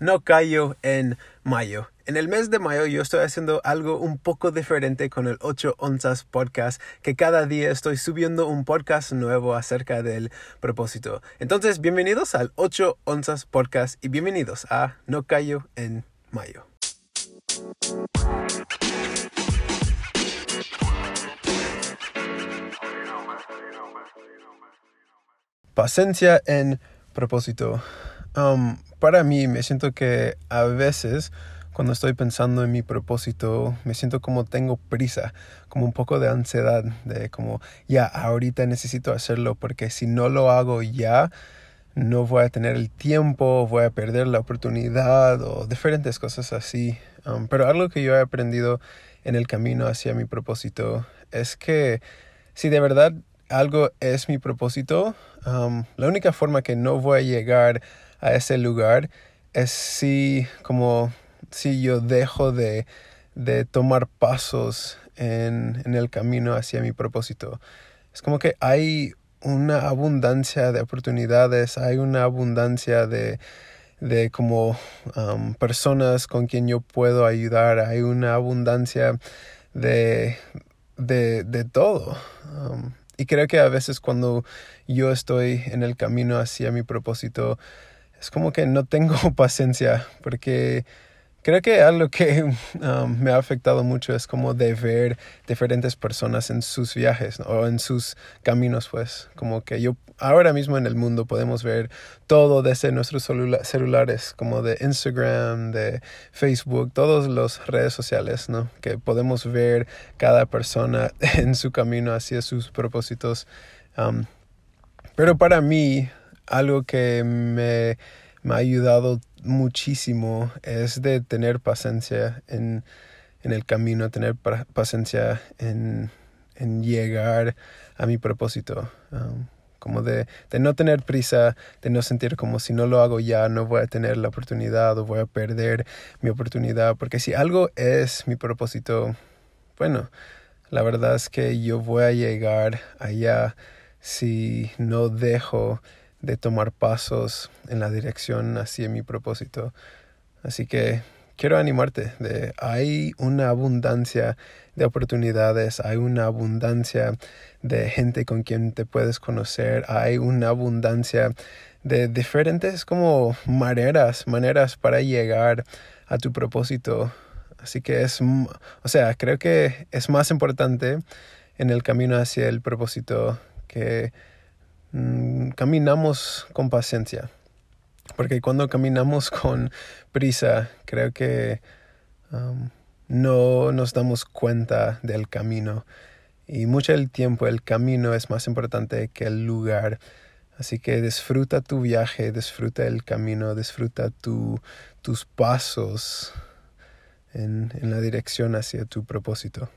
no callo en mayo. En el mes de mayo yo estoy haciendo algo un poco diferente con el 8 onzas podcast, que cada día estoy subiendo un podcast nuevo acerca del propósito. Entonces, bienvenidos al 8 onzas podcast y bienvenidos a No callo en mayo. Paciencia en propósito. Um, para mí me siento que a veces cuando estoy pensando en mi propósito me siento como tengo prisa, como un poco de ansiedad, de como ya ahorita necesito hacerlo porque si no lo hago ya no voy a tener el tiempo, voy a perder la oportunidad o diferentes cosas así. Um, pero algo que yo he aprendido en el camino hacia mi propósito es que si de verdad algo es mi propósito, um, la única forma que no voy a llegar a ese lugar es si como si yo dejo de, de tomar pasos en, en, el camino hacia mi propósito. Es como que hay una abundancia de oportunidades, hay una abundancia de, de como um, personas con quien yo puedo ayudar, hay una abundancia de, de, de todo. Um, y creo que a veces cuando yo estoy en el camino hacia mi propósito, es como que no tengo paciencia porque creo que algo que um, me ha afectado mucho es como de ver diferentes personas en sus viajes o en sus caminos, pues como que yo ahora mismo en el mundo podemos ver todo desde nuestros celulares, como de Instagram, de Facebook, todas las redes sociales, ¿no? Que podemos ver cada persona en su camino hacia sus propósitos. Um, pero para mí, algo que me me ha ayudado muchísimo es de tener paciencia en, en el camino, tener paciencia en, en, llegar a mi propósito. Um, como de, de, no tener prisa, de no sentir como si no lo hago ya, no voy a tener la oportunidad o voy a perder mi oportunidad. Porque si algo es mi propósito, bueno, la verdad es que yo voy a llegar allá si no dejo de tomar pasos en la dirección hacia mi propósito. Así que quiero animarte de hay una abundancia de oportunidades, hay una abundancia de gente con quien te puedes conocer, hay una abundancia de diferentes como maneras, maneras para llegar a tu propósito. Así que es, o sea, creo que es más importante en el camino hacia el propósito que Mm, caminamos con paciencia. Porque cuando caminamos con prisa, creo que um, no nos damos cuenta del camino. Y mucho del tiempo el camino es más importante que el lugar. Así que disfruta tu viaje, disfruta el camino, disfruta tus pasos en la dirección hacia tu propósito.